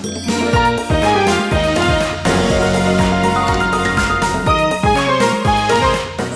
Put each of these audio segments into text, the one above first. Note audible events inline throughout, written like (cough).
捨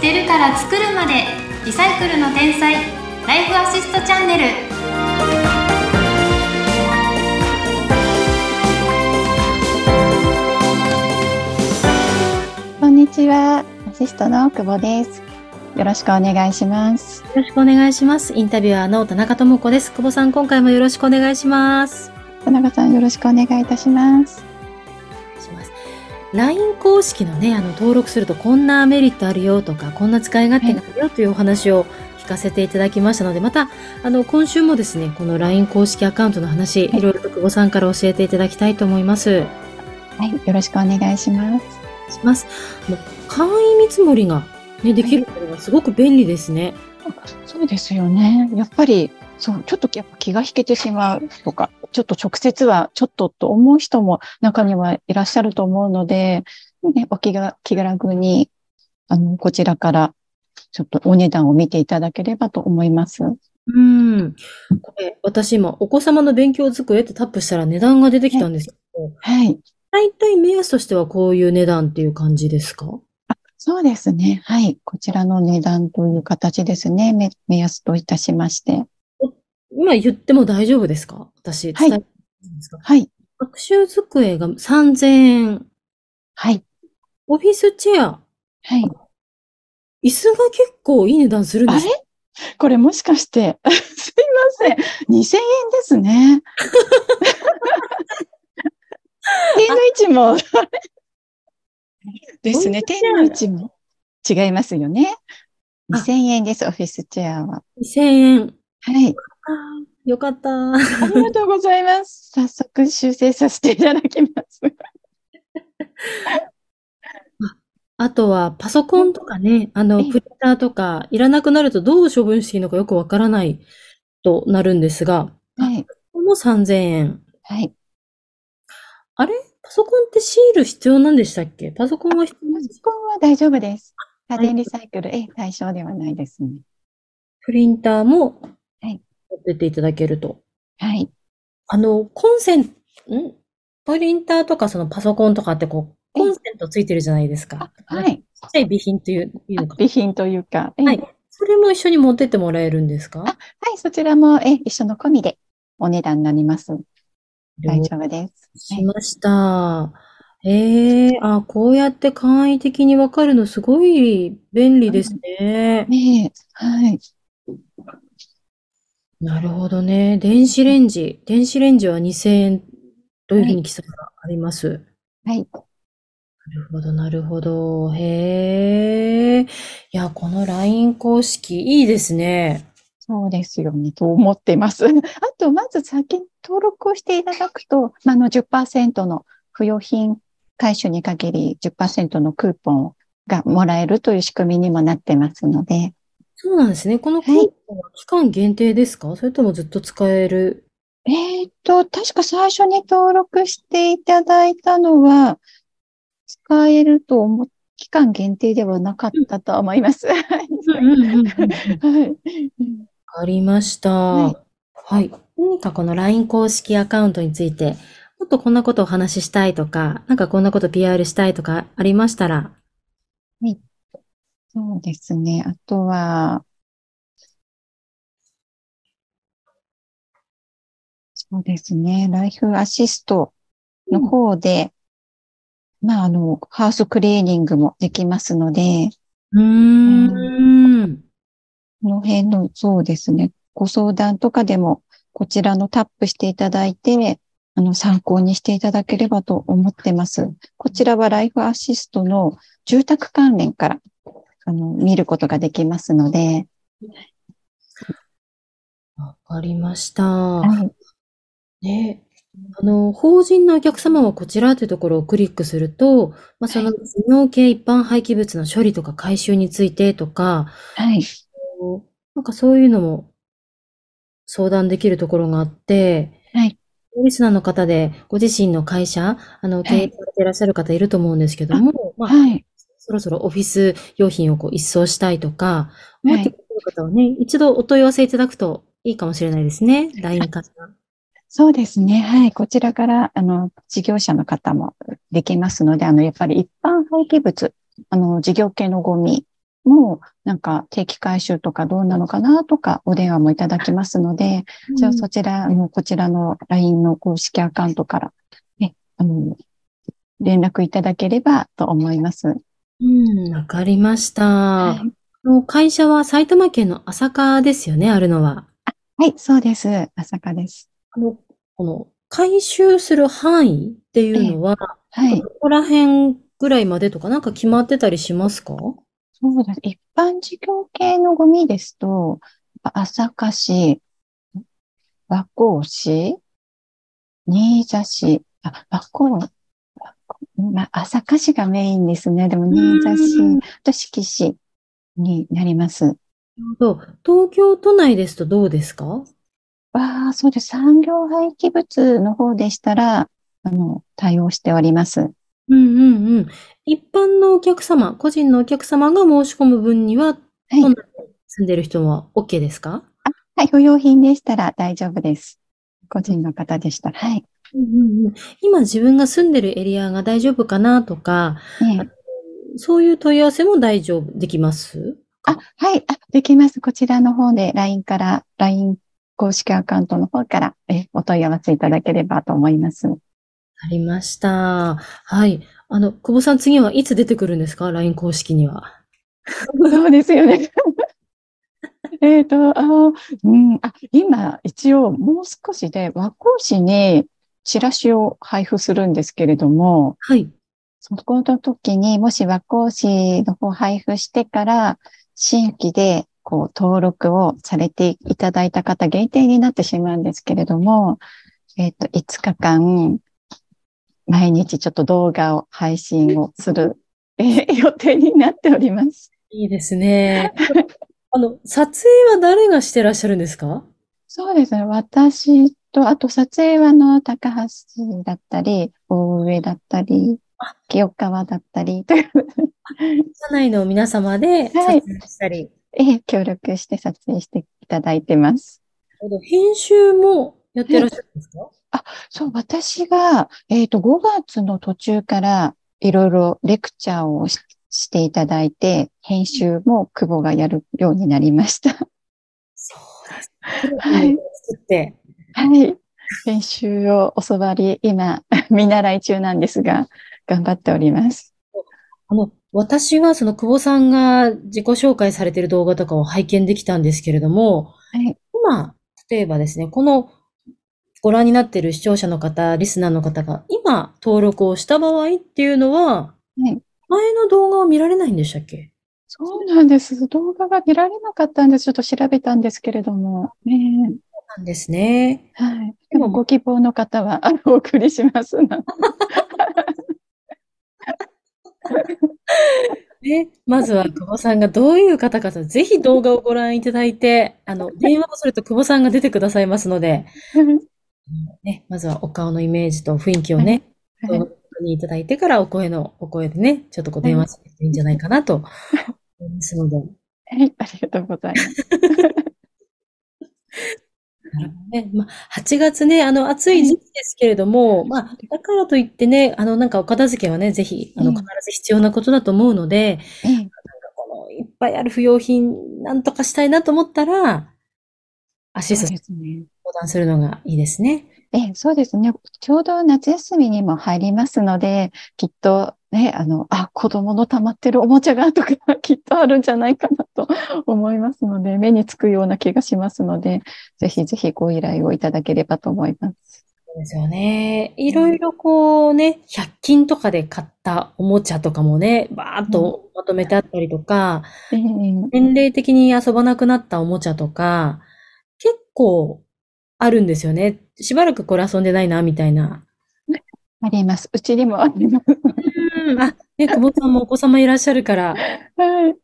てるから作るまでリサイクルの天才ライフアシストチャンネルこんにちは。アシストの久保です。よろしくお願いします。よろしくお願いします。インタビュアーの田中智子です。久保さん、今回もよろしくお願いします。田中さんよろしくお願いいたします。します LINE 公式のね、あの、登録するとこんなメリットあるよとか、こんな使い勝手があるよというお話を聞かせていただきましたので、また、あの、今週もですね、この LINE 公式アカウントの話、はいいろいろと久保さんから教えていただきたいと思います。はい、よろしくお願いします。します。もう簡易見積もりが、ね、できるのがすごく便利ですね。そうですよね。やっぱり、そう、ちょっとやっぱ気が引けてしまうとか、ちょっと直接はちょっとと思う人も中にはいらっしゃると思うので、ね、お気が気楽に、あの、こちらからちょっとお値段を見ていただければと思います。うん。これ、私今、お子様の勉強机ってタップしたら値段が出てきたんですけど、はい。大体目安としてはこういう値段っていう感じですか？そうですね。はい。こちらの値段という形ですね。目目安といたしまして。今言っても大丈夫ですか？私、はいはい。学習机が3000円。はい。オフィスチェア。はい。椅子が結構いい値段するんですあれ？これもしかして、(laughs) すいません。2000円ですね。(laughs) 手の位置も、ですね。手の位置も違いますよね。あ2000円です、オフィスチェアは。2000円。はい。よかった。ありがとうございます。早速修正させていただきます。(laughs) あとは、パソコンとかね、あの、ええプリンターとか、いらなくなるとどう処分していいのかよくわからないとなるんですが、はい。これも3000円。はい。あれ？パソコンってシール必要なんでしたっけ？パソコンは必要パですか？ソコンは大丈夫です。家電リサイクル、え、対象ではないですね。プリンターもっていただけると。はい。あの、コンセント、ん？プリンターとかそのパソコンとかってこう、コンセントついてるじゃないですか。はい。ちっちゃい備品といういうのか。備品というか、えはい。それも一緒に持ってってもらえるんですか？はい、そちらも、え、一緒の込みでお値段になります。大丈夫です。しました。へえ、あ、こうやって簡易的にわかるのすごい便利ですね。ねえ、はい。なるほどね。電子レンジ。電子レンジは2000円というふうに記載があります？はい。なるほど、なるほど。へえ。いや、この LINE 公式いいですね。そうですよね、と思ってます。(laughs) あと、まず先に登録をしていただくと、まああの10%の不用品回収に限り10%のクーポンがもらえるという仕組みにもなってますので、そうなんですね。このクーはいポンは期間限定ですか？それともずっと使える？えーっと、確か最初に登録していただいたのは、使えると思う、期間限定ではなかったと思います。はい。はい。わかりました。はいはい。何かこの LINE 公式アカウントについて、もっとこんなことをお話ししたいとか、なんかこんなこと PR したいとかありましたら、そうですね。あとは、そうですね。ライフアシストの方で、まあ、あの、ハウスクリーニングもできますので、うーん。この辺の、そうですね。ご相談とかでも、こちらのタップしていただいて、あの、参考にしていただければと思ってます。こちらはライフアシストの住宅関連から、あの、見ることができますので、わかりました。はい。ね。あの、法人のお客様はこちらというところをクリックすると、まあ、その事業系一般廃棄物の処理とか回収についてとか、はい。なんかそういうのも相談できるところがあって、はい。リスナーの方でご自身の会社、あの、経営されていらっしゃる方いると思うんですけども、まあ、はい。そろそろオフィス用品をこう一掃したいとか、はい思ってくる方はね、一度お問い合わせいただくといいかもしれないですね。LINE から。そうですね。はい。こちらから、あの、事業者の方もできますので、あの、やっぱり一般廃棄物、あの、事業系のゴミも、なんか定期回収とかどうなのかなとか、お電話もいただきますので、じゃあそちら、あの、こちらの LINE の公式アカウントから、ね、あの、連絡いただければと思います。うん、わかりました。はいあの会社は埼玉県の朝霞ですよね、あるのは。はい、そうです。朝霞です。あの、この、回収する範囲っていうのは、はい。どこら辺ぐらいまでとかなんか決まってたりしますか？そうです。一般事業系のゴミですと、朝霞市、和光市、新座市、あ、和光まあ、朝霞市がメインですね。でも、新座市うんと志木市になります。と東京都内ですとどうですか？わあ、そうです。産業廃棄物の方でしたら、あの、対応しております。うんうんうん。一般のお客様、個人のお客様が申し込む分には、はい都内に住んでる人は OK ですか？はい、不用品でしたら大丈夫です。個人の方でしたら。はい。うんうんうん今自分が住んでるエリアが大丈夫かなとか、ねそういう問い合わせも大丈夫、できます？あ、はい、あ、できます。こちらの方で LINE から、LINE 公式アカウントの方から、え、お問い合わせいただければと思います。ありました。はい。あの、久保さん次はいつ出てくるんですか ?LINE 公式には。(laughs) そうですよね。(laughs) えっと、あの、うん、あ、今、一応、もう少しで和光市にチラシを配布するんですけれども、はい。そこの時にもし和光市の方配布してから、新規でこう登録をされていただいた方限定になってしまうんですけれども、えっと、5日間、毎日ちょっと動画を配信をする、えー予定になっております。いいですね。(laughs) あの、撮影は誰がしてらっしゃるんですか？そうですね。私と、あと撮影はあの、高橋だったり、大上だったり、清川だったりという、社内の皆様で撮はい影したり、えー協力して撮影していただいてます。編集もやってらっしゃるんですか？そう、私が、えっと、5月の途中からいろいろレクチャーをししていただいて、編集も久保がやるようになりました。そうです。はい作って。はい。編集を教わり、今、(laughs) 見習い中なんですが、頑張っております。あの、私はその久保さんが自己紹介されている動画とかを拝見できたんですけれども、はい。今、例えばですね、このご覧になっている視聴者の方、リスナーの方が今登録をした場合っていうのは、はい前の動画を見られないんでしたっけ？そうなんです。動画が見られなかったんです。ちょっと調べたんですけれども。ねなんですね。えはい。でも、ご希望の方は、あの、(laughs) お送りしますな。(laughs) ね、まずは久保さんがどういう方かと、ぜひ動画をご覧いただいて、あの、電話をすると久保さんが出てくださいますので、ね、まずはお顔のイメージと雰囲気をね、はい動画を確認いただいてからお声の、お声でね、ちょっとこう電話するといいんじゃないかなと (laughs) 思いますので。はい、ありがとうございます。ね。まあ、8月ね、あの、暑い時期ですけれども、まあ、だからといってね、あの、なんかお片付けはね、ぜひ、あの、うん必ず必要なことだと思うので、ええなんかこの、いっぱいある不要品、なんとかしたいなと思ったら、アシスト。相談するのがいいですね。ええ、そうですね。ちょうど夏休みにも入りますので、きっとね、あの、あ、子供の溜まってるおもちゃがとか、(laughs) きっとあるんじゃないかなと (laughs) 思いますので、目につくような気がしますので、ぜひぜひご依頼をいただければと思います。そうですよね。いろいろこうね、100均とかで買ったおもちゃとかもね、バーっとまとめてあったりとか、ええ年齢的に遊ばなくなったおもちゃとか、結構あるんですよね。しばらくこれ遊んでないな、みたいな。あります。うちにもあります。うん、あ、ね、久保さんもお子様いらっしゃるから、はい。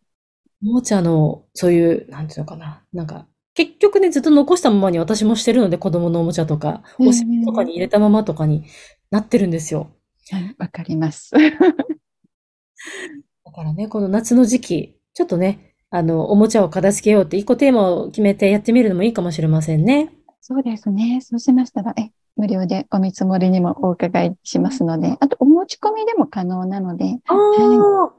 おもちゃの、そういう、なんていうのかな。なんか、結局ね、ずっと残したままに私もしてるので、子供のおもちゃとか、うんお尻とかに入れたままとかになってるんですよ。はい、わかります。(laughs) だからね、この夏の時期、ちょっとね、あの、おもちゃを片付けようって一個テーマを決めてやってみるのもいいかもしれませんね。そうですね。そうしましたら、え、無料でお見積もりにもお伺いしますので、あとお持ち込みでも可能なので、ああ、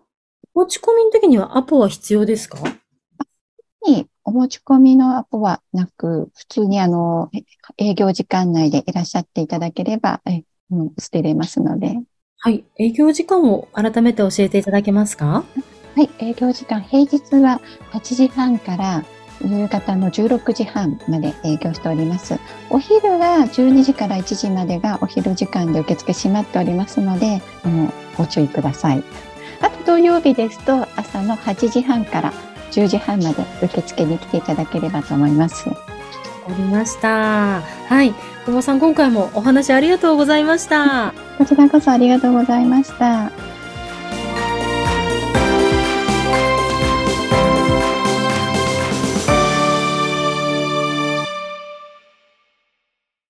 持ち込みの時にはアポは必要ですか？にお持ち込みのアポはなく、普通にあの、え営業時間内でいらっしゃっていただければ、え、うん、捨てれますので。はい。営業時間を改めて教えていただけますか？はい、営業時間、平日は8時半から夕方の16時半まで営業しております。お昼は12時から1時までがお昼時間で受付閉まっておりますので、あのご注意ください。あと土曜日ですと朝の8時半から10時半まで受付に来ていただければと思います。わかりました。はい。久保さん、今回もお話ありがとうございました。こちらこそありがとうございました。